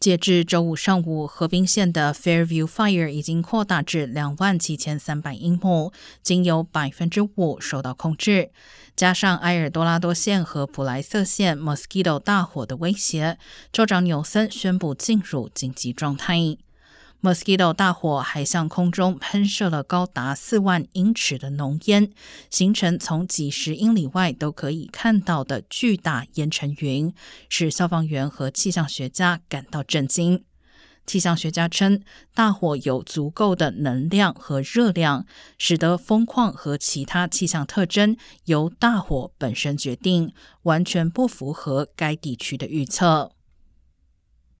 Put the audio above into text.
截至周五上午，河滨县的 Fairview Fire 已经扩大至两万七千三百英亩，仅有百分之五受到控制。加上埃尔多拉多县和普莱瑟县 Mosquito 大火的威胁，州长纽森宣布进入紧急状态。Mosquito 大火还向空中喷射了高达四万英尺的浓烟，形成从几十英里外都可以看到的巨大烟尘云，使消防员和气象学家感到震惊。气象学家称，大火有足够的能量和热量，使得风况和其他气象特征由大火本身决定，完全不符合该地区的预测。